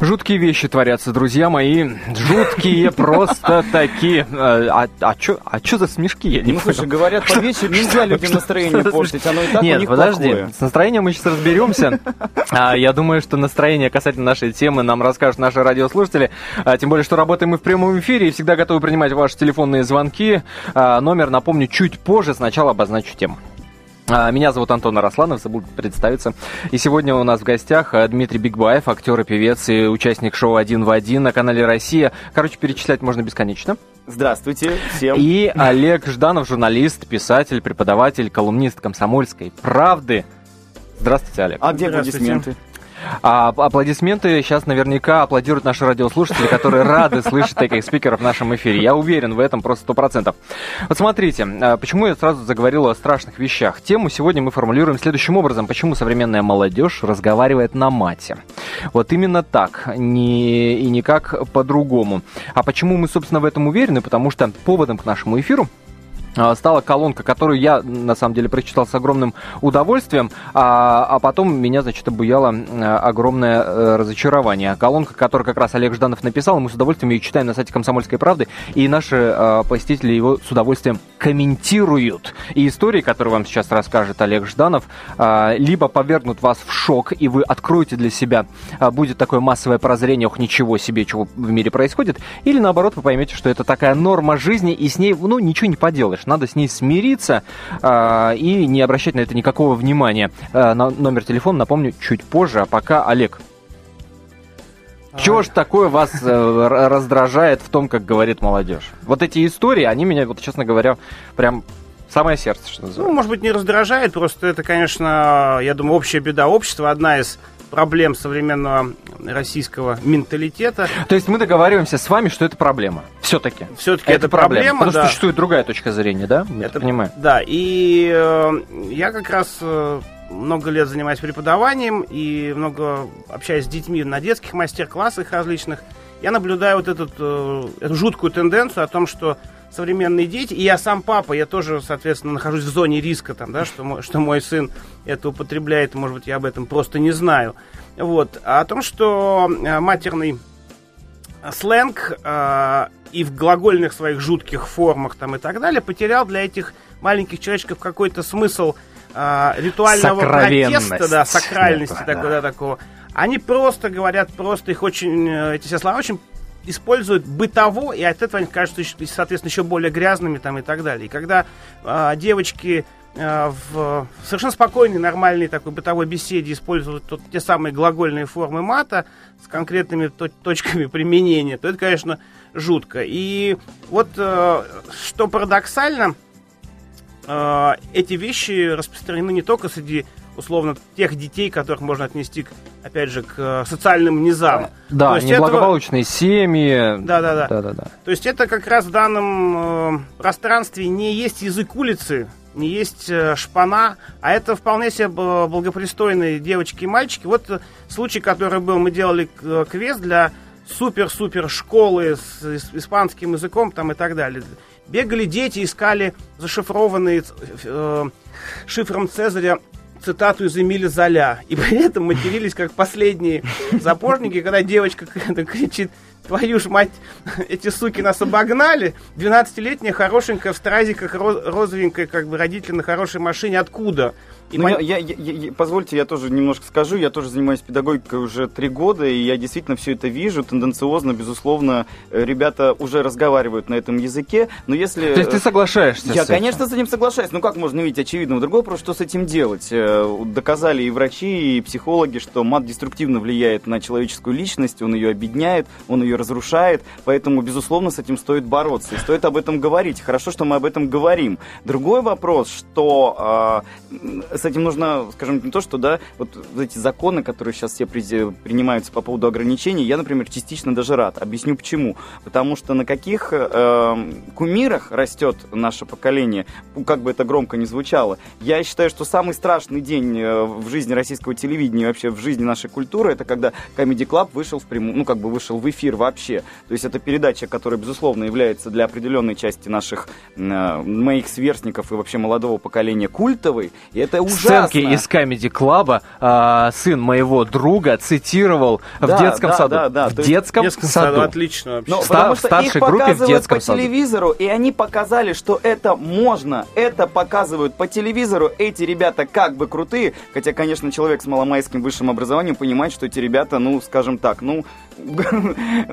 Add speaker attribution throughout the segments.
Speaker 1: Жуткие вещи творятся, друзья мои. Жуткие просто такие. А, а что а чё за смешки? Я не
Speaker 2: ну, слушай, говорят, по вечеру нельзя людям настроение портить. Оно и так
Speaker 1: Нет,
Speaker 2: у них
Speaker 1: подожди.
Speaker 2: плохое.
Speaker 1: С настроением мы сейчас разберемся. А, я думаю, что настроение касательно нашей темы нам расскажут наши радиослушатели. А, тем более, что работаем мы в прямом эфире и всегда готовы принимать ваши телефонные звонки. А, номер, напомню, чуть позже. Сначала обозначу тему. А, Меня зовут Антон Арасланов, забыл представиться. И сегодня у нас в гостях а, Дмитрий Бигбаев, актер и певец и участник шоу «Один в один» на канале «Россия». Короче, перечислять можно бесконечно.
Speaker 2: Здравствуйте всем.
Speaker 1: И Олег Жданов, журналист, писатель, преподаватель, колумнист комсомольской правды. Здравствуйте, Олег.
Speaker 2: А где аплодисменты?
Speaker 1: А аплодисменты сейчас наверняка аплодируют наши радиослушатели, которые рады слышать таких спикеров в нашем эфире. Я уверен в этом просто сто процентов. Вот смотрите, а, почему я сразу заговорил о страшных вещах. Тему сегодня мы формулируем следующим образом. Почему современная молодежь разговаривает на мате? Вот именно так, не, и никак по-другому. А почему мы, собственно, в этом уверены? Потому что поводом к нашему эфиру стала колонка, которую я, на самом деле, прочитал с огромным удовольствием, а, а потом меня, значит, обуяло а, огромное э, разочарование. Колонка, которую как раз Олег Жданов написал, мы с удовольствием ее читаем на сайте «Комсомольской правды», и наши а, посетители его с удовольствием комментируют. И истории, которые вам сейчас расскажет Олег Жданов, а, либо повергнут вас в шок, и вы откроете для себя, а, будет такое массовое прозрение, ох, ничего себе, чего в мире происходит, или наоборот, вы поймете, что это такая норма жизни, и с ней, ну, ничего не поделаешь. Надо с ней смириться а, и не обращать на это никакого внимания. А, на- номер телефона, напомню, чуть позже, а пока Олег. Чего ж такое вас э, раздражает в том, как говорит молодежь? Вот эти истории, они меня, вот честно говоря, прям самое сердце, что
Speaker 3: Ну,
Speaker 1: называется.
Speaker 3: может быть, не раздражает, просто это, конечно, я думаю, общая беда общества, одна из проблем современного российского менталитета.
Speaker 1: То есть мы договариваемся с вами, что это проблема. Все-таки.
Speaker 3: Все-таки это, проблема,
Speaker 1: Потому что
Speaker 3: да.
Speaker 1: существует другая точка зрения, да? Я
Speaker 3: Это-
Speaker 1: так понимаю.
Speaker 3: Да, и э, я как раз э, много лет занимаюсь преподаванием и много общаюсь с детьми на детских мастер-классах различных. Я наблюдаю вот этот, э, эту жуткую тенденцию о том, что современные дети, и я сам папа, я тоже, соответственно, нахожусь в зоне риска, там, да, что, мой, что мой сын это употребляет, может быть, я об этом просто не знаю. Вот. А о том, что э, матерный сленг э, и в глагольных своих жутких формах там и так далее потерял для этих маленьких человечков какой-то смысл э, ритуального протеста, да, сакральности
Speaker 1: Некую,
Speaker 3: такого,
Speaker 1: да.
Speaker 3: да, такого. Они просто говорят, просто их очень, э, эти все слова очень используют бытово, и от этого они кажутся, соответственно, еще более грязными там и так далее. И когда э, девочки э, в совершенно спокойной, нормальной такой бытовой беседе используют тот- те самые глагольные формы мата с конкретными то- точками применения, то это, конечно, жутко. И вот э, что парадоксально, э, эти вещи распространены не только среди условно тех детей, которых можно отнести, к, опять же, к э, социальным низам.
Speaker 1: Да,
Speaker 3: То есть этого-
Speaker 1: неблагополучные семьи.
Speaker 3: Да-да-да.
Speaker 1: Да-да-да.
Speaker 3: То есть это как раз в данном э, пространстве не есть язык улицы, не есть э, шпана, а это вполне себе благопристойные девочки и мальчики. Вот случай, который был, мы делали квест для супер-супер школы с ис- испанским языком там и так далее. Бегали дети, искали зашифрованные э, шифром Цезаря цитату из Эмиля Золя. И при этом матерились как последние запорники, когда девочка кричит Твою ж мать, эти суки нас обогнали. 12-летняя, хорошенькая, в стразиках, роз- розовенькая, как бы родители на хорошей машине. Откуда?
Speaker 2: Ну,
Speaker 3: пон-
Speaker 2: я, я- я- я- позвольте, я тоже немножко скажу. Я тоже занимаюсь педагогикой уже три года, и я действительно все это вижу. Тенденциозно, безусловно, э, ребята уже разговаривают на этом языке. Но если...
Speaker 1: То есть ты соглашаешься
Speaker 2: Я,
Speaker 1: с этим?
Speaker 2: конечно, с этим соглашаюсь. Ну как можно видеть очевидно? Другой вопрос, что с этим делать? Э, Доказали и врачи, и психологи, что мат деструктивно влияет на человеческую личность, он ее объединяет, он ее разрушает. Поэтому, безусловно, с этим стоит бороться. И стоит об этом говорить. Хорошо, что мы об этом говорим. Другой вопрос, что э, с этим нужно, скажем, не то, что, да, вот эти законы, которые сейчас все принимаются по поводу ограничений, я, например, частично даже рад. Объясню почему. Потому что на каких э, кумирах растет наше поколение, как бы это громко не звучало, я считаю, что самый страшный день э, в жизни российского телевидения и вообще в жизни нашей культуры, это когда Comedy Club вышел в прямую, ну, как бы вышел в эфир вообще. То есть это передача, которая, безусловно, является для определенной части наших э, моих сверстников и вообще молодого поколения культовой. И это
Speaker 1: Ты сценки из Камеди Клаба э, сын моего друга цитировал
Speaker 2: Да,
Speaker 1: в детском
Speaker 2: да,
Speaker 1: саду.
Speaker 2: да, да,
Speaker 1: в детском,
Speaker 3: В детском
Speaker 1: саду.
Speaker 3: саду отлично вообще.
Speaker 2: Ну,
Speaker 1: Ста-
Speaker 2: потому
Speaker 1: в
Speaker 2: что
Speaker 1: старшей
Speaker 2: их
Speaker 1: группе в
Speaker 2: показывают
Speaker 1: детском
Speaker 2: по
Speaker 1: саду.
Speaker 2: телевизору, и они показали, что это можно. Это показывают по телевизору. Эти ребята как бы крутые. Хотя, конечно, человек с мало-мальским высшим образованием понимает, что эти ребята, ну, скажем так, ну...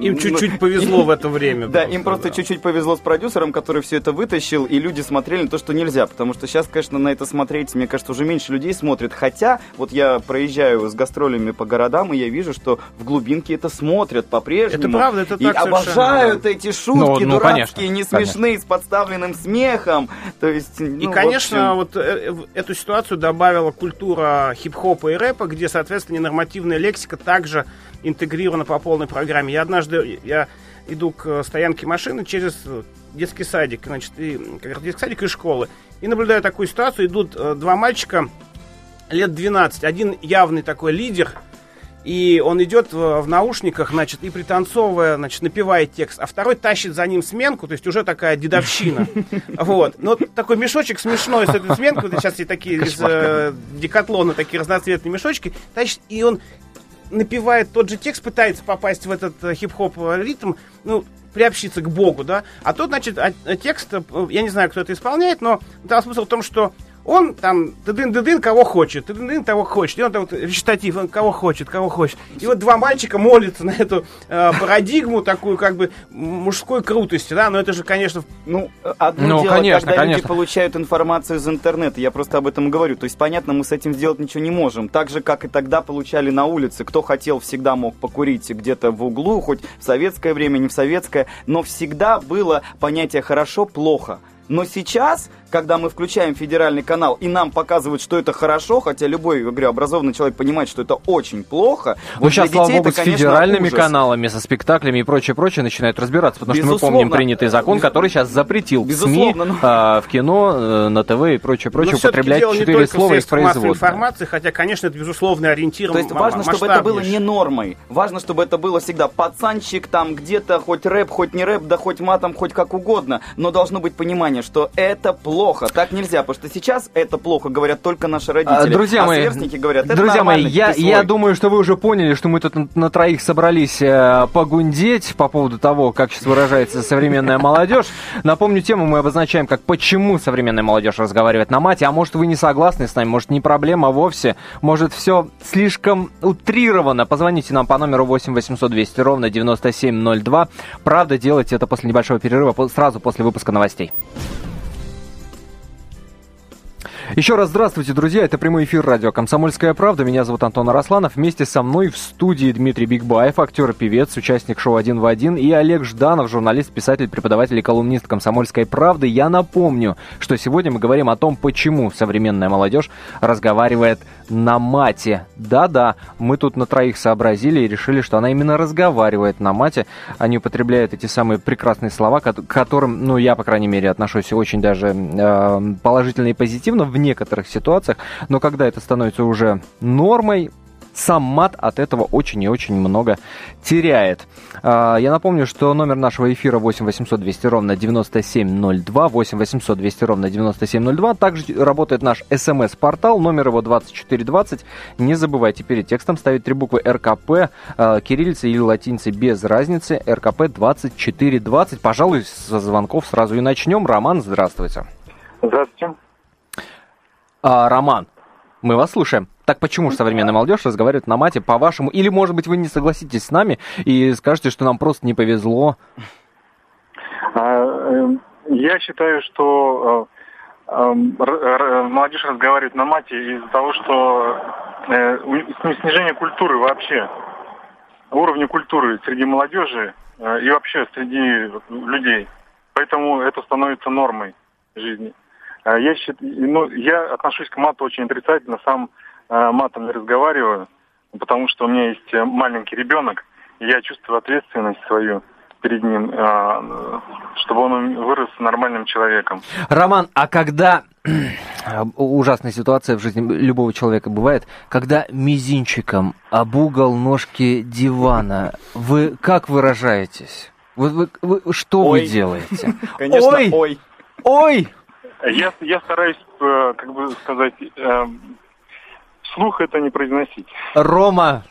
Speaker 3: Им чуть-чуть повезло в это время.
Speaker 2: Да, им просто чуть-чуть повезло с продюсером, который все это вытащил, и люди смотрели на то, что нельзя. Потому что сейчас, конечно, на это смотреть, мне кажется, уже меньше людей смотрят. Хотя, вот я проезжаю с гастролями по городам, и я вижу, что в глубинке это смотрят по-прежнему.
Speaker 3: Это правда, это
Speaker 2: И
Speaker 3: так совершенно,
Speaker 2: обожают эти шутки
Speaker 1: Ну, ну,
Speaker 2: дурацкие, не смешные, с подставленным смехом. То есть,
Speaker 3: И,
Speaker 2: ну,
Speaker 3: конечно, вот э, в эту ситуацию добавила культура хип-хопа и рэпа, где, соответственно, ненормативная лексика также интегрирована по полной программе. Я однажды я иду к стоянке машины через детский садик, значит, и, как раз детский садик и школы, и наблюдаю такую ситуацию, идут э, два мальчика лет 12, один явный такой лидер, и он идет в, в наушниках, значит, и пританцовывая, значит, напевает текст, а второй тащит за ним сменку, то есть уже такая дедовщина. Вот. Но такой мешочек смешной с этой сменкой, вот сейчас и такие из э, декатлона такие разноцветные мешочки, тащит, и он напевает тот же текст, пытается попасть в этот э, хип-хоп э, ритм, ну, приобщиться к Богу, да. А тут, значит, а- текст, э, я не знаю, кто это исполняет, но там смысл в том, что он там тыдын-дыдын кого хочет, тыдын кого хочет. И он там вот речитатив, он кого хочет, кого хочет. И вот два мальчика молятся на эту э, парадигму такую как бы мужской крутости, да, но это же, конечно,
Speaker 2: Ну, одно
Speaker 1: Ну,
Speaker 2: дело,
Speaker 1: конечно,
Speaker 2: когда люди
Speaker 1: конечно.
Speaker 2: получают информацию из интернета, я просто об этом говорю. То есть, понятно, мы с этим сделать ничего не можем. Так же, как и тогда получали на улице. Кто хотел, всегда мог покурить где-то в углу, хоть в советское время, не в советское. Но всегда было понятие «хорошо-плохо». Но сейчас, когда мы включаем федеральный канал и нам показывают, что это хорошо, хотя любой, я говорю, образованный человек понимает, что это очень плохо.
Speaker 1: Ну,
Speaker 2: вот
Speaker 1: сейчас,
Speaker 2: для
Speaker 1: слава
Speaker 2: детей
Speaker 1: богу,
Speaker 2: это,
Speaker 1: с федеральными
Speaker 2: ужас.
Speaker 1: каналами, со спектаклями и прочее, прочее начинают разбираться, потому что мы
Speaker 2: Безусловно.
Speaker 1: помним принятый закон, который сейчас запретил СМИ,
Speaker 2: Безусловно, но-
Speaker 1: а, в кино, э, на ТВ и прочее, прочее
Speaker 3: но всё-таки
Speaker 1: употреблять четыре слова из производства.
Speaker 3: информации, хотя, конечно, это безусловный ориентир
Speaker 2: То есть важно, чтобы это было не нормой. Важно, чтобы это было всегда пацанчик, там где-то хоть рэп, хоть не рэп, да хоть матом, хоть как угодно. Но должно быть понимание, что это плохо. Так нельзя, потому что сейчас это плохо, говорят только наши родители.
Speaker 1: А, Друзья
Speaker 2: а
Speaker 1: мои,
Speaker 2: сверстники говорят, это
Speaker 1: друзья мои, я, я
Speaker 2: свой».
Speaker 1: думаю, что вы уже поняли, что мы тут на, на троих собрались э, погундеть по поводу того, как сейчас выражается современная молодежь. Напомню, тему мы обозначаем как «Почему современная молодежь разговаривает на мате?». А может, вы не согласны с нами, может, не проблема вовсе, может, все слишком утрировано. Позвоните нам по номеру 8 800 200 ровно 9702. Правда, делайте это после небольшого перерыва, сразу после выпуска новостей. Еще раз здравствуйте, друзья. Это прямой эфир радио «Комсомольская правда». Меня зовут Антон Арасланов. Вместе со мной в студии Дмитрий Бигбаев, актер и певец, участник шоу «Один в один», и Олег Жданов, журналист, писатель, преподаватель и колумнист «Комсомольской правды». Я напомню, что сегодня мы говорим о том, почему современная молодежь разговаривает на мате. Да-да, мы тут на троих сообразили и решили, что она именно разговаривает на мате. Они употребляют эти самые прекрасные слова, к которым, ну, я, по крайней мере, отношусь очень даже э, положительно и позитивно в некоторых ситуациях. Но когда это становится уже нормой, сам мат от этого очень и очень много теряет. А, Я напомню, что номер нашего эфира 8 800 200 ровно 9702, 8 800 200 ровно 9702. Также работает наш смс-портал, номер его 2420. Не забывайте перед текстом ставить три буквы РКП, а, кириллицы или латиницы без разницы, РКП 2420. Пожалуй, со звонков сразу и начнем. Роман, здравствуйте.
Speaker 4: Здравствуйте.
Speaker 1: А, Роман, мы вас слушаем. Так почему же современная молодежь разговаривает на мате, по-вашему? Или, может быть, вы не согласитесь с нами и скажете, что нам просто не повезло?
Speaker 4: А, э, Я считаю, что э, эм, молодежь разговаривает на мате из-за того, что э, снижение культуры вообще, уровня культуры среди молодежи э, и вообще среди людей. Поэтому это становится нормой жизни. А Я, счит- ну, я отношусь к мату очень отрицательно, сам э, матом не разговариваю, потому что у меня есть э, маленький ребенок, и я чувствую ответственность свою перед ним, э, чтобы он вырос нормальным человеком.
Speaker 1: Роман, а когда ужасная ситуация в жизни любого человека бывает, когда мизинчиком об угол ножки дивана, вы как выражаетесь? Вы, вы- вы- что
Speaker 2: Ой.
Speaker 1: вы делаете?
Speaker 2: Конечно,
Speaker 1: Ой!
Speaker 2: ой.
Speaker 1: Ой!
Speaker 4: Я, я стараюсь э, как бы сказать, э, вслух это не произносить.
Speaker 1: Рома,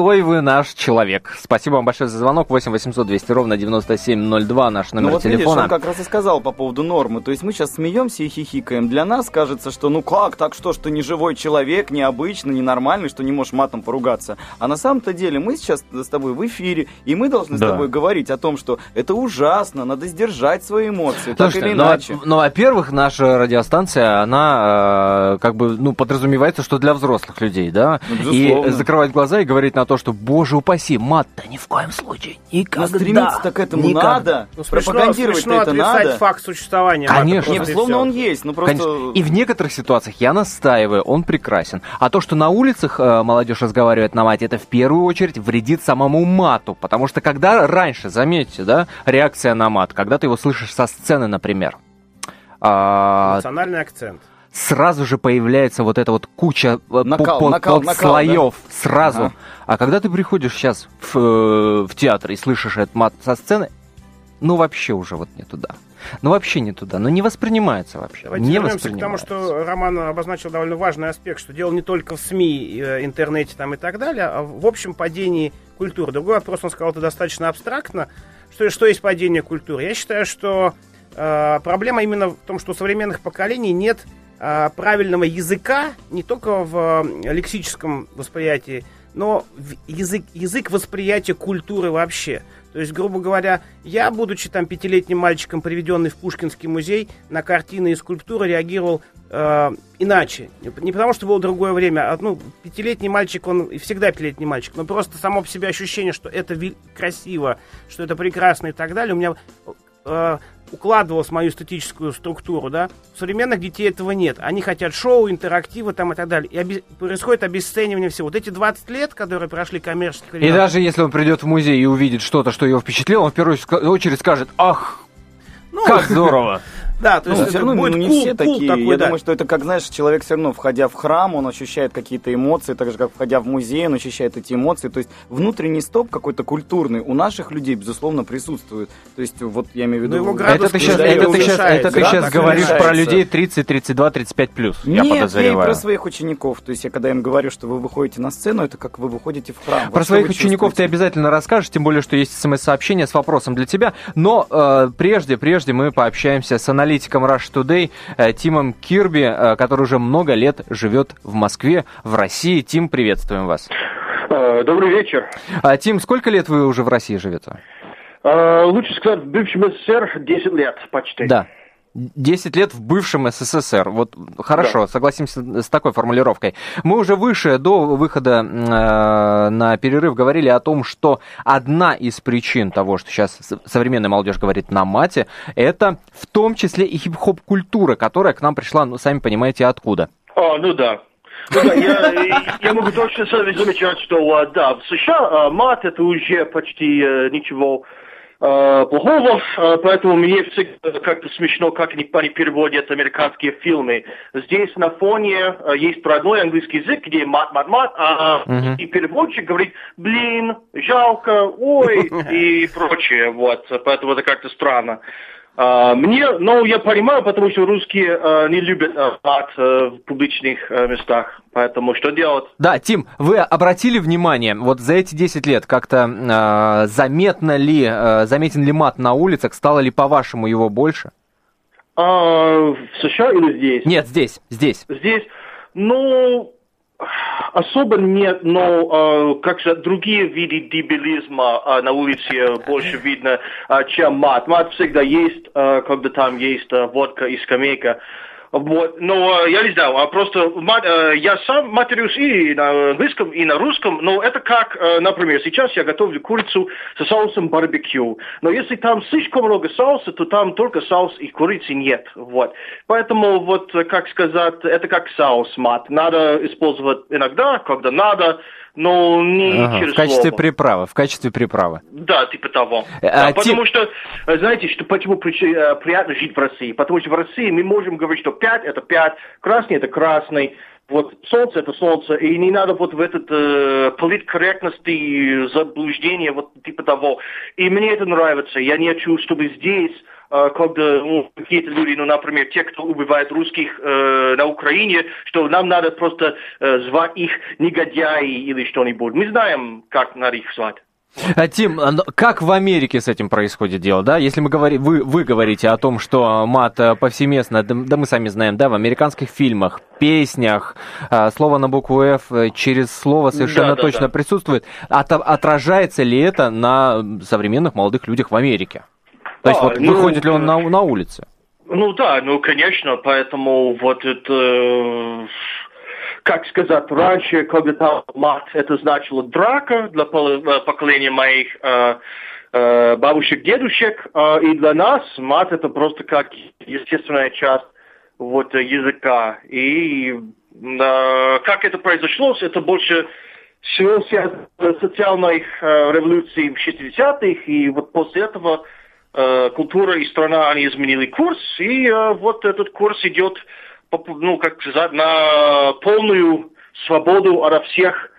Speaker 1: святой вы наш человек. Спасибо вам большое за звонок. 8 800 200 ровно 9702 наш номер
Speaker 2: ну, вот
Speaker 1: телефона.
Speaker 2: Видишь, он как раз и сказал по поводу нормы. То есть мы сейчас смеемся и хихикаем. Для нас кажется, что ну как, так что, что не живой человек, необычный, ненормальный, что не можешь матом поругаться. А на самом-то деле мы сейчас с тобой в эфире, и мы должны
Speaker 1: Да.
Speaker 2: с тобой говорить о том, что это ужасно, надо сдержать свои эмоции, так
Speaker 1: Слушайте,
Speaker 2: или
Speaker 1: ну,
Speaker 2: иначе.
Speaker 1: во- ну, во-первых, наша радиостанция, она э, как бы, ну, подразумевается, что для взрослых людей, да?
Speaker 2: Ну,
Speaker 1: и закрывать глаза и говорить на то, что, боже упаси, мат-то ни в коем случае,
Speaker 2: Но
Speaker 1: никогда.
Speaker 2: стремиться-то к этому
Speaker 1: никогда.
Speaker 2: надо.
Speaker 3: Ну, смешно,
Speaker 2: Пропагандировать
Speaker 3: смешно
Speaker 2: это
Speaker 3: отрицать
Speaker 2: надо.
Speaker 3: факт существования. мата,
Speaker 1: Конечно.
Speaker 3: просто
Speaker 2: Нет,
Speaker 3: всё.
Speaker 2: он есть. Ну просто.
Speaker 1: Конечно. И в некоторых ситуациях я настаиваю, он прекрасен. А то, что на улицах э, молодежь разговаривает на мате, это в первую очередь вредит самому мату. Потому что когда раньше, заметьте, да, реакция на мат, когда ты его слышишь со сцены, например, а,
Speaker 3: Национальный акцент.
Speaker 1: Сразу же появляется вот эта вот куча э,
Speaker 2: Накал, накал,
Speaker 1: под
Speaker 2: накал,
Speaker 1: слоев сразу.
Speaker 2: Ага.
Speaker 1: А когда ты приходишь сейчас в, э, в театр и слышишь этот мат со сцены, ну вообще уже вот не туда. Ну вообще не туда. Ну не воспринимается вообще.
Speaker 3: Давайте
Speaker 1: не
Speaker 3: вернемся к тому,
Speaker 1: воспринимается.
Speaker 3: что Роман обозначил довольно важный аспект, что дело не только в СМИ, э, интернете там и так далее, а в общем падении культуры. Другой вопрос, он сказал это достаточно абстрактно. Что, что есть падение культуры? Я считаю, что э, проблема именно в том, что у современных поколений нет правильного языка, не только в э, лексическом восприятии, но в язык, язык восприятия культуры вообще. То есть, грубо говоря, я, будучи там пятилетним мальчиком, приведенный в Пушкинский музей, на картины и скульптуры реагировал э, иначе. Не потому, что было другое время, а ну, пятилетний мальчик, он и всегда пятилетний мальчик, но просто само по себе ощущение, что это красиво, что это прекрасно и так далее, у меня э, укладывалось в мою эстетическую структуру, да. У современных детей этого нет. Они хотят шоу, интерактива там и так далее. И обе- происходит обесценивание всего. Вот эти 20 лет, которые прошли коммерческих
Speaker 1: И даже если он придет в музей и увидит что-то, что его впечатлило, он в первую очередь скажет, ах,
Speaker 3: ну,
Speaker 1: как здорово.
Speaker 3: Да, то
Speaker 2: Ну,
Speaker 3: есть
Speaker 2: все
Speaker 3: это
Speaker 2: равно
Speaker 3: будет
Speaker 2: ну, не
Speaker 3: кул-
Speaker 2: все
Speaker 3: кул
Speaker 2: такие.
Speaker 3: такой,
Speaker 2: Я
Speaker 3: да.
Speaker 2: думаю, что это как, знаешь, человек все равно, входя в храм, он ощущает какие-то эмоции, так же, как входя в музей, он ощущает эти эмоции. То есть внутренний стоп какой-то культурный у наших людей, безусловно, присутствует. То есть вот я имею в виду...
Speaker 3: Но его
Speaker 1: Это ты сейчас, это ты сейчас, это ты
Speaker 3: да,
Speaker 1: сейчас говоришь про людей 30, 32, 35 плюс, я
Speaker 2: Нет, я и
Speaker 1: подозреваю.
Speaker 2: про своих учеников. То есть я когда им говорю, что вы выходите на сцену, это как вы выходите в храм. Вот
Speaker 1: Про
Speaker 2: что
Speaker 1: своих учеников ты обязательно расскажешь, тем более, что есть смс-сообщение с вопросом для тебя. Но э, прежде, прежде мы пообщаемся с аналитиком Rush Today э, Тимом Кирби, э, который уже много лет живет в Москве, в России. Тим, приветствуем вас.
Speaker 5: Э, Добрый вечер.
Speaker 1: А, Тим, сколько лет вы уже в России живете?
Speaker 5: Лучше сказать, в бывшем СССР 10 лет почти.
Speaker 1: Да. 10 лет в бывшем СССР. Вот хорошо, согласимся с такой формулировкой. Мы уже выше, до выхода э, на перерыв, говорили о том, что одна из причин того, что сейчас современная молодежь говорит на мате, это в том числе и хип-хоп культура, которая к нам пришла, ну, сами понимаете, откуда.
Speaker 5: А, ну да. Ну да, я, я могу точно замечать, что а, да, в США а, мат это уже почти э, ничего э, плохого, а, поэтому мне всегда как-то смешно, как они, переводят американские фильмы. Здесь на фоне э, есть родной английский язык, где мат, мат, мат, а
Speaker 1: Мгм.
Speaker 5: и переводчик говорит, блин, жалко, ой, и прочее, вот, поэтому это как-то странно. А, мне, ну, я понимаю, потому что русские а, не любят а, мат а, в публичных а, местах, поэтому что делать?
Speaker 1: Да, Тим, вы обратили внимание, вот за эти 10 лет как-то э, заметно ли, э, заметен ли мат на улицах, стало ли по-вашему его больше?
Speaker 5: А, в США или здесь?
Speaker 1: Нет, здесь, здесь.
Speaker 5: Здесь, ну, особо нет, но а, как же другие виды дебилизма а, на улице больше видно, а, чем мат. Мат всегда есть, а, когда там есть а, водка и скамейка. Вот, но а, я не знаю, а просто а, я сам матерюсь и на английском, и на русском, но это как, а, например, сейчас я готовлю курицу со соусом барбекю, но если там слишком много соуса, то там только соус и курицы нет, вот. Поэтому вот, как сказать, это как соус мат, надо использовать иногда, когда надо, но не
Speaker 1: Ага,
Speaker 5: через
Speaker 1: в качестве
Speaker 5: слово.
Speaker 1: приправы, в качестве приправы.
Speaker 5: Да, типа того.
Speaker 1: Э,
Speaker 5: Да,
Speaker 1: а
Speaker 5: потому что, э, знаете, что почему э, приятно жить в России? Потому что в России мы можем говорить, что 5 это 5, красный это красный, вот солнце это солнце, и не надо вот в этот э, политкорректность и заблуждение, вот типа того. И мне это нравится. Я не хочу, чтобы здесь когда ну, какие-то люди, ну, например, те, кто убивает русских э, на Украине, что нам надо просто э, звать их негодяи или что-нибудь. Мы знаем, как надо их звать.
Speaker 1: А, Тим, как в Америке с этим происходит дело, да? Если мы говорим, вы, вы говорите о том, что мат э, повсеместно, да, да мы сами знаем, да, в американских фильмах, песнях, слово на букву F э, через слово совершенно
Speaker 5: Да, да,
Speaker 1: точно
Speaker 5: да.
Speaker 1: присутствует. От- отражается ли это на современных молодых людях в Америке? То есть вот
Speaker 5: ну,
Speaker 1: выходит ли он на, на улице?
Speaker 5: Ну да, ну конечно, поэтому вот это, э, как сказать, раньше, когда мат, это значило драка для э, поколения моих э, э, бабушек, дедушек, э, и для нас мат это просто как естественная часть вот языка. И э, как это произошло, это больше всего социальной э, революцией в 60-х, и вот после этого культура и страна, они изменили курс, и э, вот этот курс идет, ну, как сказать, на полную свободу от всех,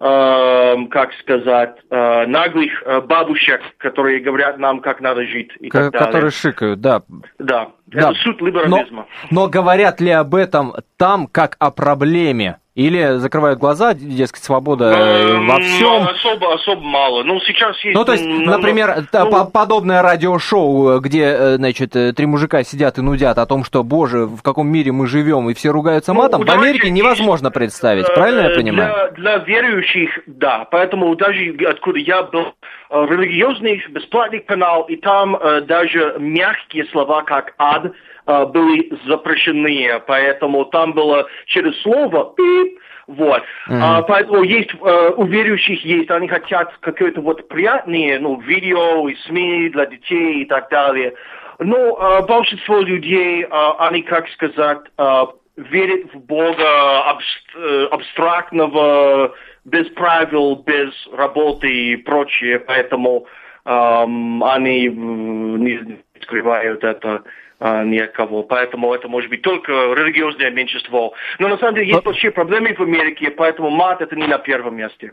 Speaker 5: э, как сказать, э, наглых э, бабушек, которые говорят нам, как надо жить и так далее.
Speaker 1: которые шикают, да.
Speaker 5: Да,
Speaker 1: Да.
Speaker 5: это суть
Speaker 1: Но,
Speaker 5: либерализма.
Speaker 1: но говорят ли об этом там как о проблеме? Или закрывают глаза, дескать, свобода э, во
Speaker 5: М,
Speaker 1: всем?
Speaker 5: Особо, особо мало. Ну, сейчас есть...
Speaker 1: Ну, то есть, например,
Speaker 5: ну,
Speaker 1: по- подобное радиошоу, где, э, значит, э, три мужика сидят и нудят о том, что, боже, в каком мире мы живем, и все ругаются
Speaker 5: Ну,
Speaker 1: матом, в
Speaker 5: давайте
Speaker 1: Америке невозможно представить,
Speaker 5: Э,
Speaker 1: правильно я
Speaker 5: э,
Speaker 1: понимаю?
Speaker 5: Для, для верующих, да. Поэтому даже откуда я был, э, религиозный бесплатный канал, и там э, даже мягкие слова, как ад, э, были запрещены. Поэтому там было через слово «пип», вот. А, поэтому есть, э, у верующих есть, они хотят какое-то вот приятные, ну, видео и СМИ для детей и так далее. Но э, большинство людей, э, они, как сказать, э, верят в Бога абс- э, абстрактного, без правил, без работы и прочее, поэтому эм, они не скрывают это а, ни от кого. Поэтому это может быть только религиозное меньшинство. Но на самом деле есть большие проблемы в Америке, поэтому мат это не на первом месте.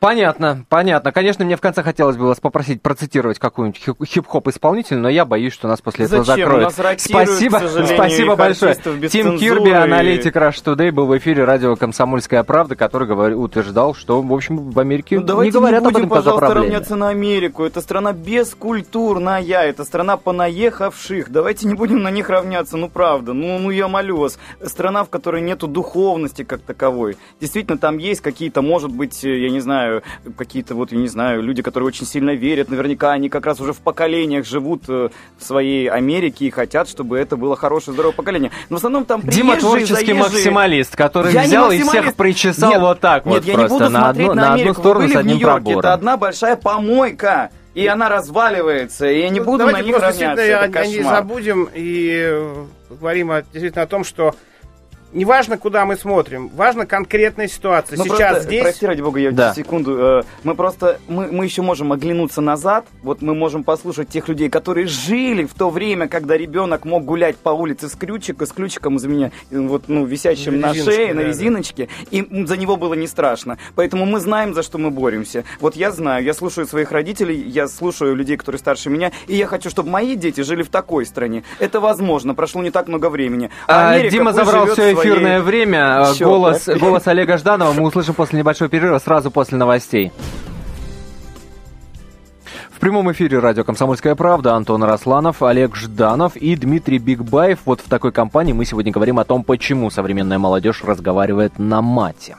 Speaker 1: Понятно, понятно. Конечно, мне в конце хотелось бы вас попросить процитировать какую-нибудь хип- хип-хоп исполнителя, но я боюсь, что нас после этого
Speaker 2: Зачем?
Speaker 1: закроют.
Speaker 2: Нас ротируют,
Speaker 1: спасибо, спасибо большое. Тим. Кирби, аналитик Rush Today, был в эфире радио «Комсомольская правда», который говори- утверждал, что, в общем, в Америке
Speaker 2: Ну, давайте
Speaker 1: не говорят
Speaker 2: будем,
Speaker 1: об этом
Speaker 2: пожалуйста,
Speaker 1: проблеме.
Speaker 2: равняться на Америку. Это страна бескультурная, это страна понаехавших. Давайте не будем на них равняться, ну правда. Ну, ну я молю вас. Страна, в которой нету духовности как таковой. Действительно, там есть какие-то, может быть, э, я не знаю, какие-то вот, я не знаю, люди, которые очень сильно верят. Наверняка они как раз уже в поколениях живут э, в своей Америке и хотят, чтобы это было хорошее, здоровое поколение. Но в основном там
Speaker 1: Дима
Speaker 2: приезжие,
Speaker 1: творческий
Speaker 2: заезжие.
Speaker 1: максималист, который
Speaker 2: Я
Speaker 1: взял и всех
Speaker 2: максималист.
Speaker 1: причесал
Speaker 2: Нет,
Speaker 1: вот так
Speaker 2: нет,
Speaker 1: вот
Speaker 2: я
Speaker 1: просто
Speaker 2: не буду
Speaker 1: на,
Speaker 2: смотреть
Speaker 1: одну,
Speaker 2: на
Speaker 1: на одну
Speaker 2: Америку.
Speaker 1: сторону
Speaker 2: Вы были
Speaker 1: с одним
Speaker 2: в Нью-Йорке,
Speaker 1: пробором.
Speaker 2: это одна большая помойка. И она разваливается, и я не
Speaker 3: Ну,
Speaker 2: буду
Speaker 3: давайте
Speaker 2: на них
Speaker 3: просто
Speaker 2: равняться.
Speaker 3: действительно
Speaker 2: Это
Speaker 3: о- ней забудем и э, поговорим о- действительно о том, что не важно, куда мы смотрим, важна конкретная ситуация.
Speaker 2: Ну,
Speaker 3: Сейчас
Speaker 2: просто,
Speaker 3: здесь...
Speaker 2: Прости, ради бога, я
Speaker 1: Да.
Speaker 2: секунду. э, Мы просто, мы, мы еще можем оглянуться назад. Вот мы можем послушать тех людей, которые жили в то время, когда ребенок мог гулять по улице с ключиком, с ключиком из меня, э, вот, ну, висящим
Speaker 3: На
Speaker 2: на, шее,
Speaker 3: да,
Speaker 2: на
Speaker 3: да.
Speaker 2: резиночке, и м, за него было не страшно. Поэтому мы знаем, за что мы боремся. Вот я знаю, я слушаю своих родителей, я слушаю людей, которые старше меня, и я хочу, чтобы мои дети жили в такой стране. Это возможно, прошло не так много времени.
Speaker 1: А,
Speaker 2: Америка
Speaker 1: Дима забрал
Speaker 2: живет
Speaker 1: все эфирное время. А,
Speaker 2: Всё,
Speaker 1: голос,
Speaker 2: да.
Speaker 1: голос Олега Жданова мы услышим после небольшого перерыва, сразу после новостей. В прямом эфире радио «Комсомольская правда» Антон Росланов, Олег Жданов и Дмитрий Бигбаев. Вот в такой компании мы сегодня говорим о том, почему современная молодежь разговаривает на мате.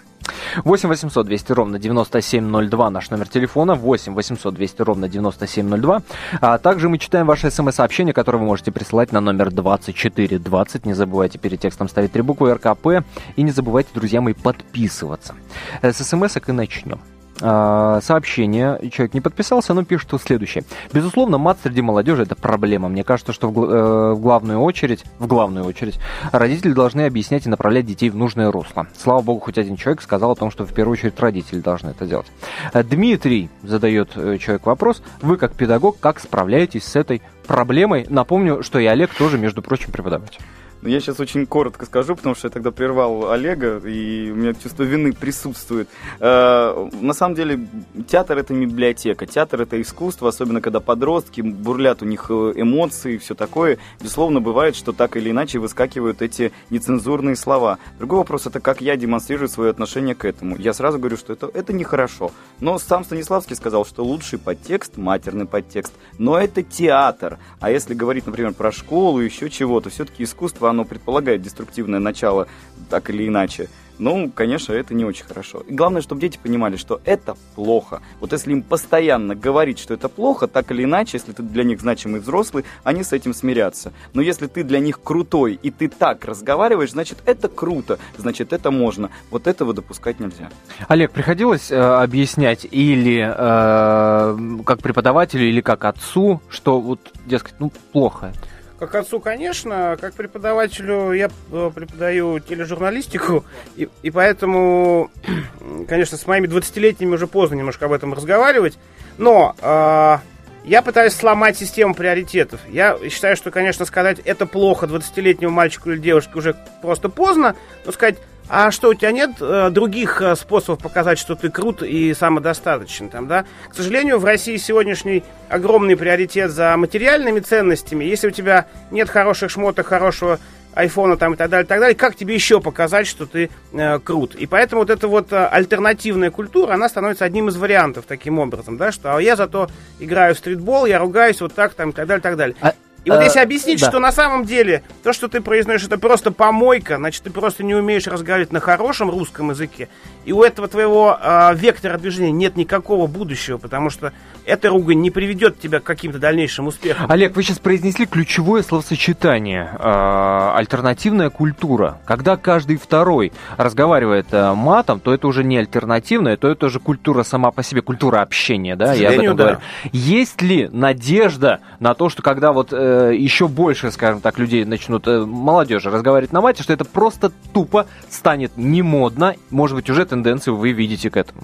Speaker 1: 8 800 200 ровно 9702 наш номер телефона, 8 800 200 ровно 9702. А также мы читаем ваши смс-сообщения, которые вы можете присылать на номер 2420. Не забывайте перед текстом ставить три буквы РКП. И не забывайте, друзья мои, подписываться. Э, С смс и начнем. А, сообщение, человек не подписался, но пишет следующее. Безусловно, мат среди молодежи это проблема. Мне кажется, что в, э, в главную очередь, в главную очередь, родители должны объяснять и направлять детей в нужное русло. Слава богу, хоть один человек сказал о том, что в первую очередь родители должны это делать. Э, Дмитрий задает э, человек вопрос. Вы как педагог, как справляетесь с этой проблемой? Напомню, что и Олег тоже, между прочим, преподаватель.
Speaker 2: Но я сейчас очень коротко скажу, потому что я тогда прервал Олега, и у меня чувство вины присутствует. Э, на самом деле, театр это библиотека, театр это искусство, особенно когда подростки, бурлят у них э, эмоции и все такое. Безусловно, бывает, что так или иначе выскакивают эти нецензурные слова. Другой вопрос это как я демонстрирую свое отношение к этому. Я сразу говорю, что это, это нехорошо. Но сам Станиславский сказал, что лучший подтекст, матерный подтекст, но это театр. А если говорить, например, про школу, еще чего-то, все-таки искусство, оно предполагает деструктивное начало, так или иначе. Ну, конечно, это не очень хорошо. И главное, чтобы дети понимали, что это плохо. Вот если им постоянно говорить, что это плохо, так или иначе, если ты для них значимый взрослый, они с этим смирятся. Но если ты для них крутой, и ты так разговариваешь, значит, это круто, значит, это можно. Вот этого допускать нельзя.
Speaker 1: Олег, приходилось э, объяснять или э, как преподавателю, или как отцу, что вот, дескать, ну, плохо
Speaker 3: как отцу, конечно, как преподавателю я э, преподаю тележурналистику, и, и поэтому, конечно, с моими 20-летними уже поздно немножко об этом разговаривать, но э, я пытаюсь сломать систему приоритетов. Я считаю, что, конечно, сказать это плохо 20-летнему мальчику или девушке уже просто поздно, но сказать а что, у тебя нет э, других э, способов показать, что ты крут и самодостаточен там, да? К сожалению, в России сегодняшний огромный приоритет за материальными ценностями. Если у тебя нет хороших шмоток, хорошего айфона там и так далее, и так далее, как тебе еще показать, что ты э, крут? И поэтому вот эта вот э, альтернативная культура, она становится одним из вариантов таким образом, да, что а я зато играю в стритбол, я ругаюсь вот так там и так далее, и так далее. А и вот если э, объяснить, да. что на самом деле то, что ты произносишь, это просто помойка, значит, ты просто не умеешь разговаривать на хорошем русском языке, и у этого твоего э, вектора движения нет никакого будущего, потому что эта ругань не приведет тебя к каким-то дальнейшим успехам.
Speaker 1: Олег, вы сейчас произнесли ключевое словосочетание э, альтернативная культура. Когда каждый второй разговаривает э, матом, то это уже не альтернативная, то это уже культура сама по себе, культура общения, да, я об этом да. говорю. Есть ли надежда на то, что когда вот э, еще больше, скажем так, людей начнут, э, молодежи, разговаривать на мате, что это просто тупо станет не модно. Может быть, уже тенденцию вы видите к этому.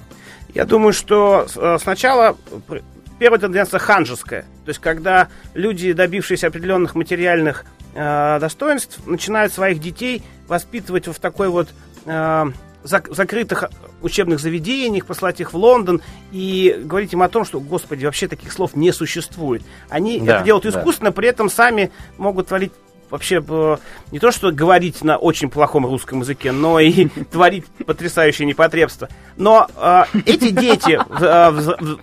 Speaker 3: Я думаю, что э, сначала первая тенденция ханжеская. То есть, когда люди, добившиеся определенных материальных э, достоинств, начинают своих детей воспитывать в такой вот э, закрытых учебных заведениях, послать их в Лондон и говорить им о том, что, господи, вообще таких слов не существует. Они да, это делают искусственно, да. при этом сами могут творить вообще э, не то, что говорить на очень плохом русском языке, но и творить потрясающее непотребство. Но э, эти дети, э,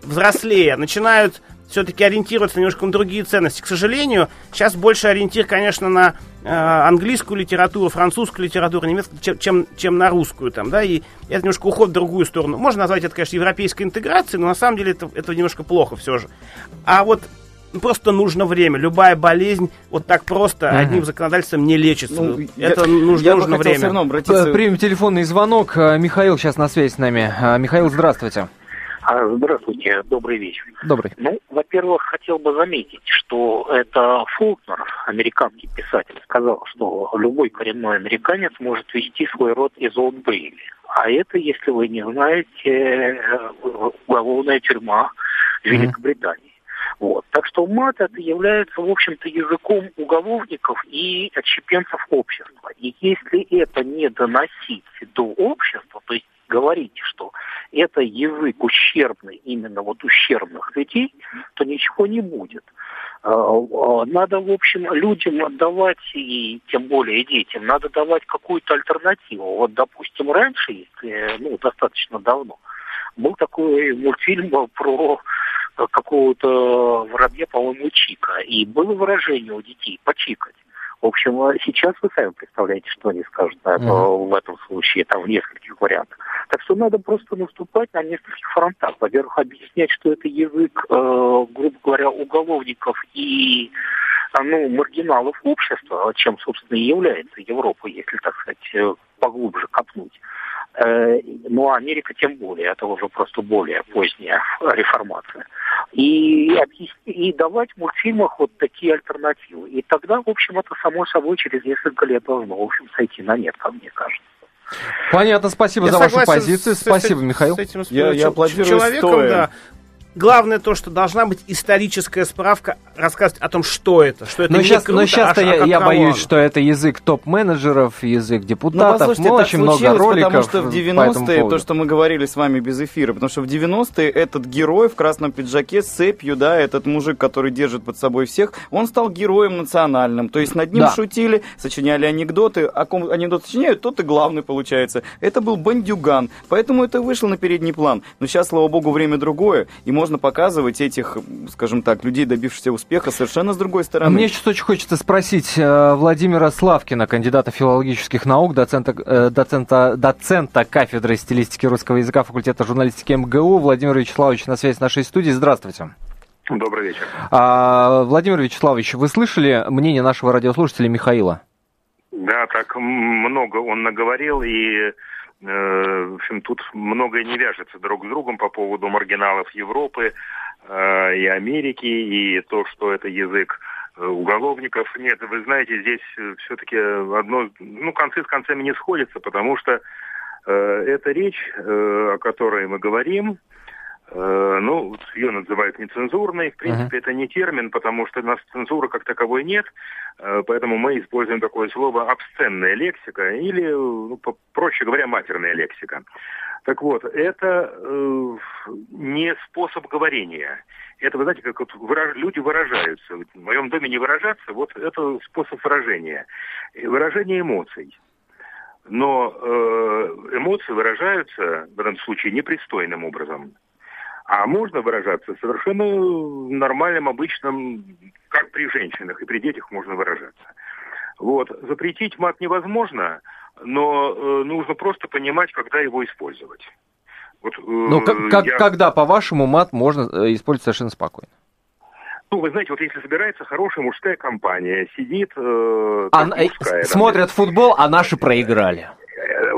Speaker 3: взрослея, начинают все-таки ориентироваться немножко на другие ценности. К сожалению, сейчас больше ориентир, конечно, на э, английскую литературу, французскую литературу, немецкую, чем, чем, чем на русскую там, да, и это немножко уход в другую сторону. Можно назвать это, конечно, европейской интеграцией, но на самом деле это, это немножко плохо все же. А вот просто нужно время. Любая болезнь вот так просто ага. одним законодательством не лечится. Ну, это я, нужно, я нужно время. Все равно
Speaker 1: обратиться... Примем телефонный звонок. Михаил сейчас на связи с нами. Михаил, здравствуйте.
Speaker 6: А, здравствуйте, добрый вечер.
Speaker 1: Добрый.
Speaker 6: Ну, во-первых, хотел бы заметить, что это Фолкнер, американский писатель, сказал, что любой коренной американец может вести свой род из Олд Бейли. А это, если вы не знаете, уголовная тюрьма Великобритании. Вот. Так что мат это является, в общем-то, языком уголовников и отщепенцев общества. И если это не доносить до общества, то есть говорите, что это язык ущербный именно вот ущербных людей, то ничего не будет. А, а, надо, в общем, людям отдавать, и тем более детям, надо давать какую-то альтернативу. Вот, допустим, раньше, ну, достаточно давно, был такой мультфильм про какого-то воробья, по-моему, Чика. И было выражение у детей «почикать». В общем, а сейчас вы сами представляете, что они скажут на это, mm-hmm. в этом случае, там в нескольких вариантах. Так что надо просто наступать на нескольких фронтах. Во-первых, объяснять, что это язык, э, грубо говоря, уголовников и э, ну, маргиналов общества, чем, собственно, и является Европа, если, так сказать, э, поглубже копнуть. Э, ну, а Америка тем более, это уже просто более поздняя реформация. И, и давать в мультфильмах вот такие альтернативы. И тогда, в общем, это само собой через несколько лет должно, в общем, сойти на нет, как мне кажется.
Speaker 1: Понятно, спасибо я за вашу позицию. С, спасибо, с, Михаил. С
Speaker 3: этим, я, я аплодирую человеком, стоя. да. Главное то, что должна быть историческая справка, рассказывать о том, что это, что это
Speaker 1: но
Speaker 3: не
Speaker 1: сейчас,
Speaker 3: круто,
Speaker 1: но сейчас
Speaker 3: а,
Speaker 1: я,
Speaker 3: а
Speaker 1: я боюсь, что это язык топ-менеджеров, язык депутатов,
Speaker 2: послушайте,
Speaker 1: ну,
Speaker 2: так
Speaker 1: очень много роликов
Speaker 2: потому что в
Speaker 1: по этому
Speaker 2: 90-е,
Speaker 1: поводу.
Speaker 2: то, что мы говорили с вами без эфира, потому что в 90-е этот герой в красном пиджаке с цепью, да, этот мужик, который держит под собой всех, он стал героем национальным. То есть над ним
Speaker 1: Да.
Speaker 2: шутили, сочиняли анекдоты, а ком анекдот сочиняют, тот и главный получается. Это был бандюган, поэтому это вышло на передний план. Но сейчас, слава богу, время другое, и можно показывать этих, скажем так, людей, добившихся успеха, совершенно с другой
Speaker 1: А
Speaker 2: стороны.
Speaker 1: Мне сейчас очень хочется спросить э, Владимира Славкина, кандидата филологических наук, доцента, э, доцента, доцента кафедры стилистики русского языка факультета журналистики МГУ. Владимир Вячеславович на связи с нашей студией. Здравствуйте.
Speaker 7: Добрый вечер.
Speaker 1: А, Владимир Вячеславович, вы слышали мнение нашего радиослушателя Михаила?
Speaker 7: Да, так много он наговорил, и, в общем, тут многое не вяжется друг с другом по поводу маргиналов Европы э, и Америки, и то, что это язык э, уголовников. Нет, вы знаете, здесь все-таки одно, ну, концы с концами не сходятся, потому что э, эта речь, э, о которой мы говорим, э, ну, вот ее называют нецензурной. В принципе, это не термин, потому что у нас цензуры как таковой нет, э, поэтому мы используем такое слово обсценная лексика или, ну, проще говоря, матерная лексика. Так вот, это э, не способ говорения. Это, вы знаете, как вот выраж- люди выражаются. В моем доме не выражаться, вот это способ выражения. Выражение эмоций. Но э, эмоции выражаются в этом случае непристойным образом. А можно выражаться совершенно нормальным, обычным, как при женщинах, и при детях можно выражаться. Вот. Запретить мат невозможно, но э, нужно просто понимать, когда его использовать. Вот, э,
Speaker 1: Ну, как, как-
Speaker 7: я-
Speaker 1: когда, по-вашему, мат можно э, использовать совершенно спокойно?
Speaker 7: Ну, вы знаете, вот если собирается хорошая мужская компания, сидит... э,
Speaker 1: А, э,
Speaker 7: мужская,
Speaker 1: смотрят футбол, а наши проиграли.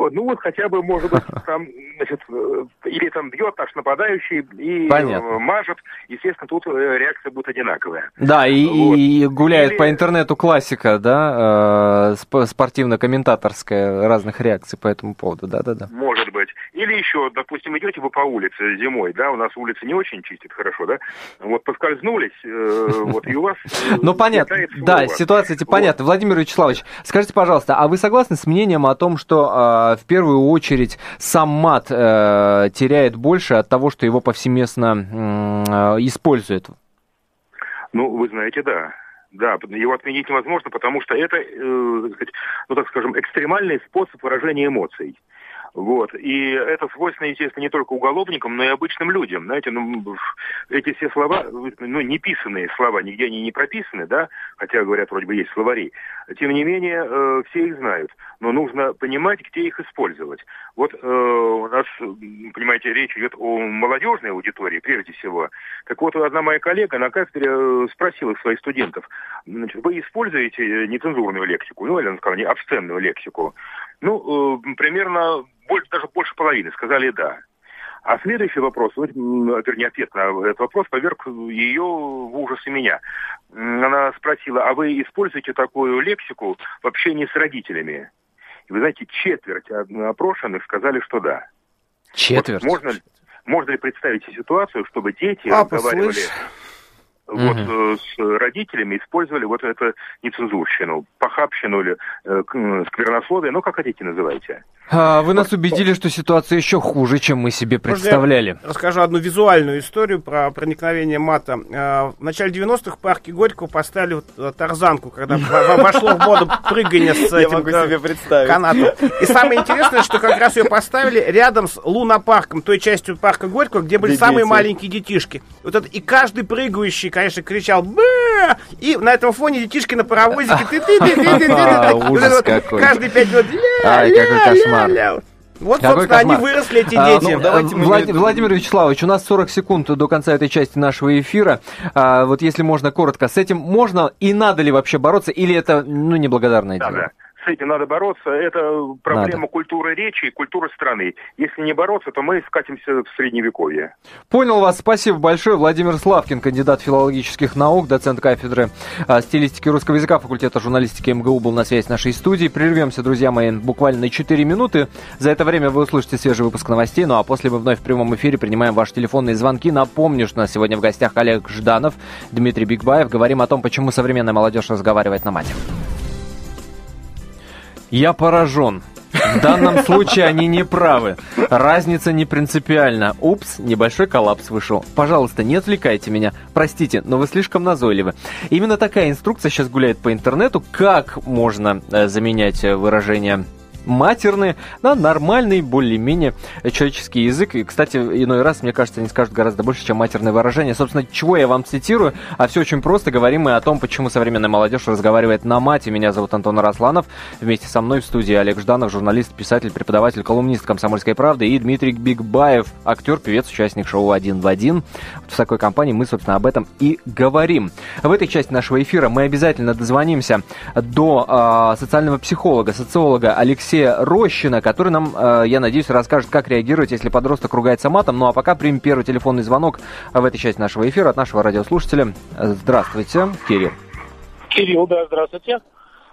Speaker 7: Вот, Ну вот хотя бы, может быть, там, значит, э, или там бьет наш нападающий и
Speaker 1: Понятно.
Speaker 7: э, мажет, естественно, тут э, реакция будет одинаковая.
Speaker 1: Да, и,
Speaker 7: Вот.
Speaker 1: и гуляет
Speaker 7: Или-
Speaker 1: по интернету классика, да, э, сп- спортивно-комментаторская разных реакций по этому поводу, да-да-да.
Speaker 7: Может быть. Или еще, допустим, идете вы по улице зимой, да, у нас улицы не очень чистят хорошо, да, вот поскользнулись, э, вот, и у вас...
Speaker 1: Ну, понятно, да, ситуация
Speaker 7: Вот.
Speaker 1: понятна. Владимир Вячеславович, скажите, пожалуйста, а вы согласны с мнением о том, что э, в первую очередь сам мат э, теряет больше от того, что его повсеместно э, используют?
Speaker 7: Ну, вы знаете, да. Да, его отменить невозможно, потому что это, э, ну так скажем, экстремальный способ выражения эмоций. Вот. И это свойственно, естественно, не только уголовникам, но и обычным людям. Знаете, ну, эти все слова, ну, не писанные слова, нигде они не прописаны, да, хотя, говорят, вроде бы есть словари. Тем не менее, э, все их знают. Но нужно понимать, где их использовать. Вот э, у нас, понимаете, речь идет о молодежной аудитории, прежде всего. Так вот, одна моя коллега на кафедре э, спросила своих студентов, значит, вы используете э, нецензурную лексику, ну, или, она сказала, не обсценную лексику? Ну, э, примерно больше, даже больше половины сказали «да». А следующий вопрос, вернее, ответ на этот вопрос поверг ее в ужас и меня. Она спросила, а вы используете такую лексику в общении с родителями? И вы знаете, четверть опрошенных сказали, что да.
Speaker 1: Четверть.
Speaker 7: Вот можно, можно ли представить себе ситуацию, чтобы дети
Speaker 3: Папа,
Speaker 7: разговаривали
Speaker 3: слышь?
Speaker 7: Вот,
Speaker 1: Мгм.
Speaker 7: э, с родителями, использовали вот эту нецензурщину, похабщину или э, сквернословие, ну, как хотите называйте.
Speaker 1: А, вы нас убедили, что ситуация еще хуже, чем мы себе
Speaker 3: Можно я
Speaker 1: представляли.
Speaker 3: Расскажу одну визуальную историю про проникновение мата. Э, В начале 90-х в парке Горького поставили вот, э, тарзанку, когда вошло в моду прыгание с
Speaker 2: Я
Speaker 3: этим
Speaker 2: могу
Speaker 3: э,
Speaker 2: себе представить.
Speaker 3: канатом. И самое интересное, что как раз ее поставили рядом с лунопарком, той частью парка Горького, где были самые маленькие детишки. Вот это, и каждый прыгающий, конечно, кричал «Бэ!» И на этом фоне детишки на паровозике ты ты ты ты ты. Каждые пять минут «Ля,
Speaker 1: Ай,
Speaker 3: ля,
Speaker 1: какой
Speaker 3: ля,
Speaker 1: кошмар.
Speaker 3: ля». Вот,
Speaker 1: Какой
Speaker 3: собственно, они выросли, эти
Speaker 1: А,
Speaker 3: дети.
Speaker 1: ну,
Speaker 2: давайте мы
Speaker 1: Влад-
Speaker 2: не-
Speaker 1: Владимир Вячеславович, у нас 40 секунд до конца этой части нашего эфира. А, вот если можно коротко, с этим можно и надо ли вообще бороться, или это ну, неблагодарное
Speaker 7: Да,
Speaker 1: дело?
Speaker 7: да. С этим надо бороться. Это проблема
Speaker 1: Надо.
Speaker 7: культуры речи и культуры страны. Если не бороться, то мы скатимся в средневековье.
Speaker 1: Понял вас, спасибо большое. Владимир Славкин, кандидат филологических наук, доцент кафедры а, стилистики русского языка факультета журналистики МГУ был на связи с нашей студией. Прервемся, друзья мои, буквально на 4 минуты. За это время вы услышите свежий выпуск новостей, ну а после мы вновь в прямом эфире принимаем ваши телефонные звонки. Напомню, что у нас сегодня в гостях Олег Жданов, Дмитрий Бигбаев. Говорим о том, почему современная молодежь разговаривает на мате. Я поражен. В данном случае они не правы. Разница не принципиальна. Упс, небольшой коллапс вышел. Пожалуйста, не отвлекайте меня. Простите, но вы слишком назойливы. Именно такая инструкция сейчас гуляет по интернету, как можно э, заменять э, выражение матерные на нормальный, более-менее человеческий язык. И, кстати, иной раз, мне кажется, они скажут гораздо больше, чем матерные выражения. Собственно, чего я вам цитирую? А все очень просто. Говорим мы о том, почему современная молодежь разговаривает на мате. Меня зовут Антон Росланов. Вместе со мной в студии Олег Жданов, журналист, писатель, преподаватель, колумнист «Комсомольской правды» и Дмитрий Бигбаев, актер, певец, участник шоу «Один в один». Вот в такой компании мы, собственно, об этом и говорим. В этой части нашего эфира мы обязательно дозвонимся до э, социального психолога, социолога Алексея Рощина, который нам, э, я надеюсь, расскажет, как реагировать, если подросток ругается матом. Ну а пока примем первый телефонный звонок в этой части нашего эфира от нашего радиослушателя. Здравствуйте, Кирилл.
Speaker 8: Кирилл, да, здравствуйте.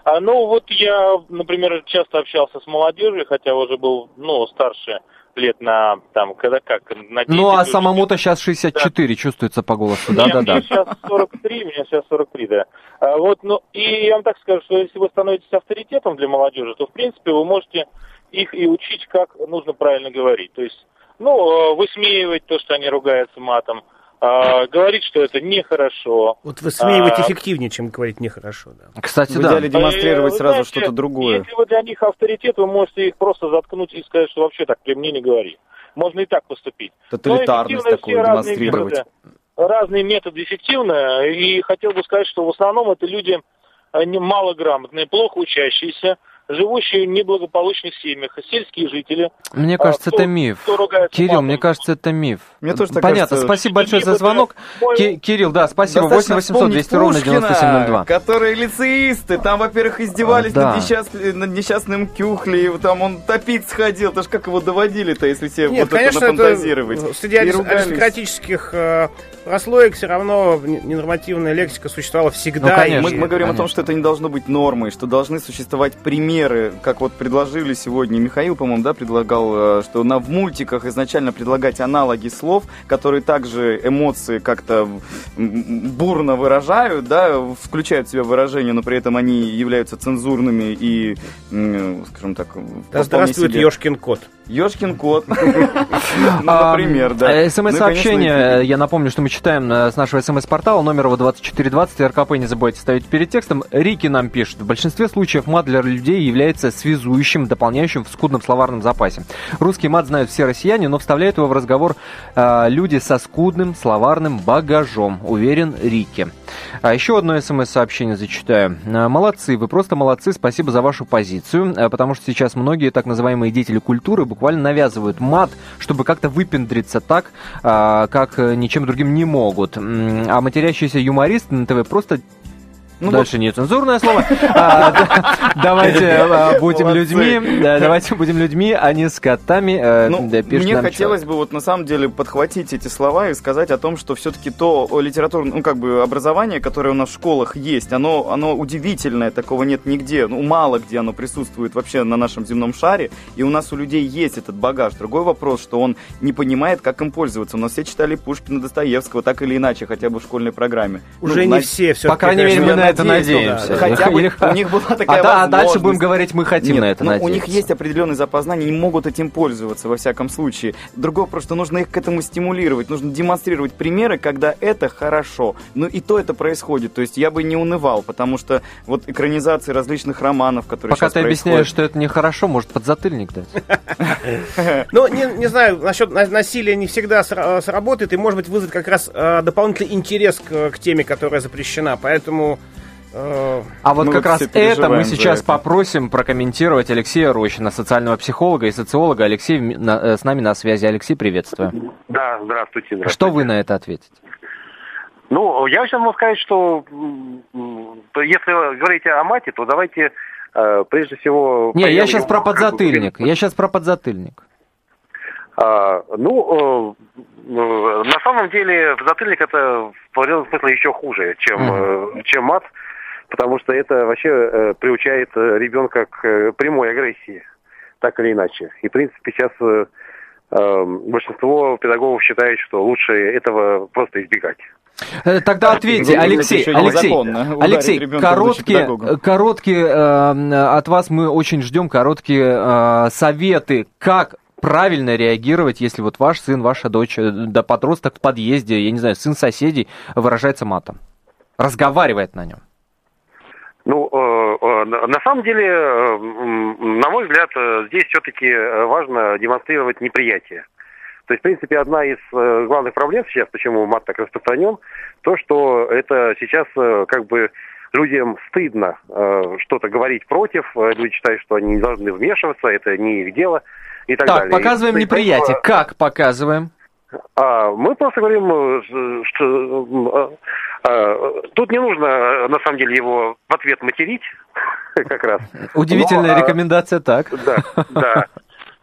Speaker 8: А, ну, вот я, например, часто общался с молодежью, хотя уже был, ну, старше лет на, там, когда как, на 10
Speaker 1: Ну а самому-то сейчас 64 чувствуется по голосу. Да-да-да.
Speaker 8: Мне сейчас 43, мне сейчас 43, да. А, вот, ну, и я вам так скажу, что если вы становитесь авторитетом для молодежи, то, в принципе, вы можете их и учить, как нужно правильно говорить. То есть, ну, э, высмеивать то, что они ругаются матом, а, говорить, что это нехорошо.
Speaker 3: Вот высмеивать
Speaker 8: А,
Speaker 3: эффективнее, чем говорить нехорошо. Да.
Speaker 1: Кстати,
Speaker 2: В
Speaker 1: да.
Speaker 2: идеале демонстрировать
Speaker 8: Э, вы
Speaker 2: сразу
Speaker 8: знаете,
Speaker 2: что-то другое.
Speaker 8: Если вы для них авторитет, вы можете их просто заткнуть и сказать, что вообще так при мне не говори. Можно и так поступить.
Speaker 2: Тоталитарность такую
Speaker 8: все разные
Speaker 2: демонстрировать.
Speaker 8: методы. Разные методы эффективны, и хотел бы сказать, что в основном это люди э, не- малограмотные, плохо учащиеся, живущие в неблагополучных семьях, сельские жители.
Speaker 1: Мне
Speaker 8: А,
Speaker 1: кажется,
Speaker 8: кто-
Speaker 1: это миф.
Speaker 8: кто
Speaker 1: Кирилл,
Speaker 8: матом?
Speaker 1: мне кажется, это миф.
Speaker 2: Мне тоже так
Speaker 1: Понятно,
Speaker 2: кажется.
Speaker 1: спасибо большое
Speaker 8: Миф
Speaker 1: за звонок.
Speaker 8: мой-
Speaker 1: Ки- Кирилл, да, спасибо. 8
Speaker 2: Достаточно
Speaker 1: 800
Speaker 2: вспомнить
Speaker 1: 200 ровно
Speaker 2: Пушкина,
Speaker 1: 9702.
Speaker 2: Которые лицеисты, там, во-первых, издевались
Speaker 1: А, да.
Speaker 2: над, несчаст- над несчастным Кюхли, там он топить сходил, то ж как его доводили-то, если себе
Speaker 3: Нет,
Speaker 2: вот
Speaker 3: конечно,
Speaker 2: это
Speaker 3: это
Speaker 2: нафантазировать.
Speaker 3: среди аристократических э, прослоек все равно ненормативная лексика существовала всегда.
Speaker 1: Ну, конечно.
Speaker 2: Мы, мы говорим о том,
Speaker 1: Конечно.
Speaker 2: что это не должно быть нормой, что должны существовать примеры, как вот предложили сегодня Михаил, по-моему, да, предлагал, э, что на, в мультиках изначально предлагать аналоги слов, которые также эмоции как-то бурно выражают, да, включают в себя выражения, но при этом они являются цензурными и, м, скажем так,
Speaker 3: Да здравствует
Speaker 2: себе-
Speaker 3: Ешкин кот.
Speaker 2: Ёшкин кот. Ну,
Speaker 1: А,
Speaker 2: например, да.
Speaker 1: э,
Speaker 2: Ну и,
Speaker 1: СМС-сообщение, э, я напомню, что мы читаем э, с нашего СМС-портала, номер его 2420, РКП не забывайте ставить перед текстом. Рики нам пишет, в большинстве случаев мат для людей является связующим, дополняющим в скудном словарном запасе. Русский мат знают все россияне, но вставляют его в разговор э, люди со скудным словарным багажом, уверен Рики. А еще одно смс-сообщение зачитаю. Э, Молодцы, вы просто молодцы, спасибо за вашу позицию, э, потому что сейчас многие так называемые деятели культуры буквально навязывают мат, чтобы как-то выпендриться так, а, как ничем другим не могут. А матерящиеся юмористы на ТВ просто
Speaker 2: Ну,
Speaker 1: Дальше нецензурное слово. А, да, Давайте а, будем людьми. да, Давайте будем людьми, а не скотами. э,
Speaker 2: Ну, мне хотелось бы вот на самом деле подхватить эти слова и сказать о том, что все-таки то литературное, ну как бы образование, которое у нас в школах есть, оно, оно удивительное, такого нет нигде, ну мало где оно присутствует вообще на нашем земном шаре, и у нас у людей есть этот багаж. Другой вопрос, что он не понимает, как им пользоваться. У нас все читали Пушкина, Достоевского, так или иначе, хотя бы в школьной программе.
Speaker 3: Уже
Speaker 2: Ну,
Speaker 3: не
Speaker 2: на-
Speaker 3: все все
Speaker 1: По крайней мере, мы на это надеемся.
Speaker 2: Хотя бы у них была такая
Speaker 1: А да, а дальше будем говорить, мы хотим
Speaker 2: Нет,
Speaker 1: на это
Speaker 2: ну, у
Speaker 1: надеяться.
Speaker 2: них есть определенные запознания, не могут этим пользоваться во всяком случае. Другое просто нужно их к этому стимулировать, нужно демонстрировать примеры, когда это хорошо. Ну и то это происходит. То есть я бы не унывал, потому что вот экранизации различных романов, которые
Speaker 1: Пока ты объясняешь, что это нехорошо, может подзатыльник дать.
Speaker 3: Ну, не, знаю, насчет на- насилия не всегда сра- сработает, и, может быть, вызвать как раз э, дополнительный интерес к теме, которая запрещена. Поэтому...
Speaker 1: А вот
Speaker 2: Мы
Speaker 1: как
Speaker 2: вот
Speaker 1: раз это мы сейчас
Speaker 2: это.
Speaker 1: попросим прокомментировать Алексея Рощина, социального психолога и социолога. Алексей на- э, с нами на связи. Алексей, приветствую.
Speaker 7: Да, здравствуйте, здравствуйте.
Speaker 1: Что вы на это ответите?
Speaker 7: Ну, я сейчас могу сказать, что если вы говорите о мате, то давайте
Speaker 9: э, прежде всего...
Speaker 1: Не, я сейчас
Speaker 9: его,
Speaker 1: про подзатыльник. Я сейчас про подзатыльник.
Speaker 9: А, ну, э, на самом деле, затыльник это в определенном смысле еще хуже, чем, э, чем мат, потому что это вообще э, приучает э, ребенка к э, прямой агрессии, так или иначе. И, в принципе, сейчас э, э, большинство педагогов считает, что лучше этого просто избегать.
Speaker 1: Тогда ответьте, Алексей, Алексей, Алексей, короткие, короткие э, от вас мы очень ждем короткие э, советы, как правильно реагировать, если вот ваш сын, ваша дочь, да подросток в подъезде, я не знаю, сын соседей выражается матом, разговаривает на нем.
Speaker 9: Ну, э, э, на самом деле, э, на мой взгляд, здесь все-таки важно демонстрировать неприятие. То есть, в принципе, одна из главных проблем сейчас, почему мат так распространен, то, что это сейчас как бы людям стыдно что-то говорить против, люди считают, что они не должны вмешиваться, это не их дело и так,
Speaker 1: Так,
Speaker 9: далее.
Speaker 1: показываем
Speaker 9: И,
Speaker 1: неприятие. Как показываем?
Speaker 9: а, мы просто говорим, что тут не нужно, на самом деле, его в ответ материть, как раз.
Speaker 1: Удивительная
Speaker 9: Но, а,
Speaker 1: рекомендация, так.
Speaker 9: Да, да.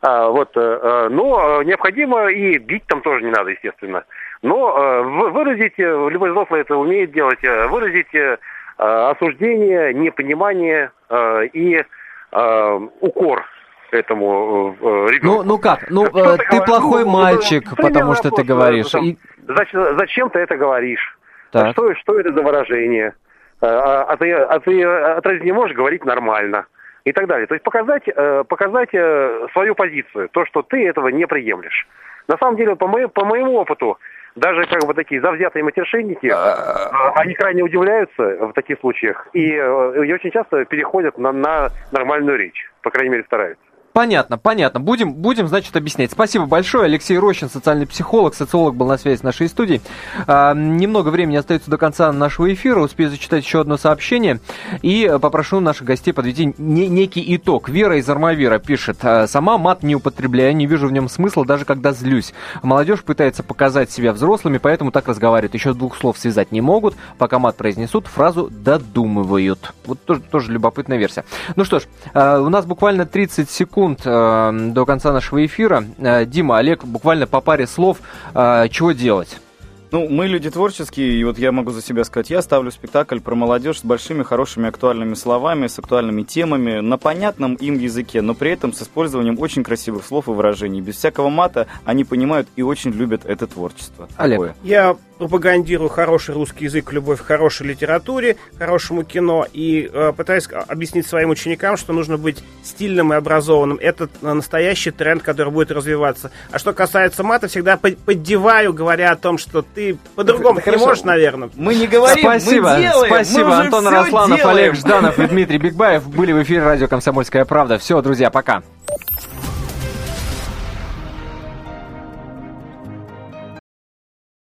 Speaker 9: А, вот, э, э, но необходимо и бить там тоже не надо, естественно. Но э, вы- выразить, любой взрослый это умеет делать, выразить осуждение, непонимание и укор этому ребенку.
Speaker 1: Ну, ну как? Ну,
Speaker 9: ты
Speaker 1: плохой
Speaker 9: Ну,
Speaker 1: мальчик,
Speaker 9: ну,
Speaker 1: потому что ты говоришь.
Speaker 9: зачем ты это говоришь?
Speaker 1: Так.
Speaker 9: Что, что это за выражение? А, а ты, а ты а разве не можешь говорить нормально? И так далее. То есть показать, э, показать э, свою позицию, то, что ты этого не приемлешь. На самом деле, по, моему по моему опыту, даже как бы такие завзятые матершинники, э, они крайне удивляются в таких случаях и, э, и очень часто переходят на, на нормальную речь. По крайней мере, стараются.
Speaker 1: Понятно, понятно. Будем, будем, значит, объяснять. Спасибо большое. Алексей Рощин, социальный психолог, социолог был на связи с нашей студией. А, немного времени остается до конца нашего эфира. Успею зачитать еще одно сообщение. И попрошу наших гостей подвести не- некий итог. Вера из Армавира пишет. «А, Сама мат не употребляю, не вижу в нем смысла, даже когда злюсь. Молодежь пытается показать себя взрослыми, поэтому так разговаривают. Еще двух слов связать не могут. Пока мат произнесут, фразу додумывают. Вот тоже, тоже любопытная версия. Ну что ж, э, у нас буквально 30 секунд э, до конца нашего эфира. Э, Дима, Олег, буквально по паре слов, э, чего делать?
Speaker 2: Ну, мы люди творческие, и вот я могу за себя сказать, я ставлю спектакль про молодежь с большими, хорошими, актуальными словами, с актуальными темами, на понятном им языке, но при этом с использованием очень красивых слов и выражений. Без всякого мата они понимают и очень любят это творчество.
Speaker 1: Олег.
Speaker 2: Такое.
Speaker 3: Я пропагандирую хороший русский язык, любовь к хорошей литературе, хорошему кино и э, пытаюсь объяснить своим ученикам, что нужно быть стильным и образованным. Это э, настоящий тренд, который будет развиваться. А что касается мата, всегда под- поддеваю, говоря о том, что ты по-другому
Speaker 2: Да
Speaker 3: не
Speaker 2: хорошо.
Speaker 3: можешь, наверное.
Speaker 2: Мы не говорим,
Speaker 1: спасибо,
Speaker 2: мы делаем,
Speaker 1: спасибо,
Speaker 2: мы уже
Speaker 1: Антон
Speaker 2: делаем.
Speaker 1: Олег Жданов и Дмитрий Бигбаев были в эфире радио «Комсомольская правда». Все, друзья, пока.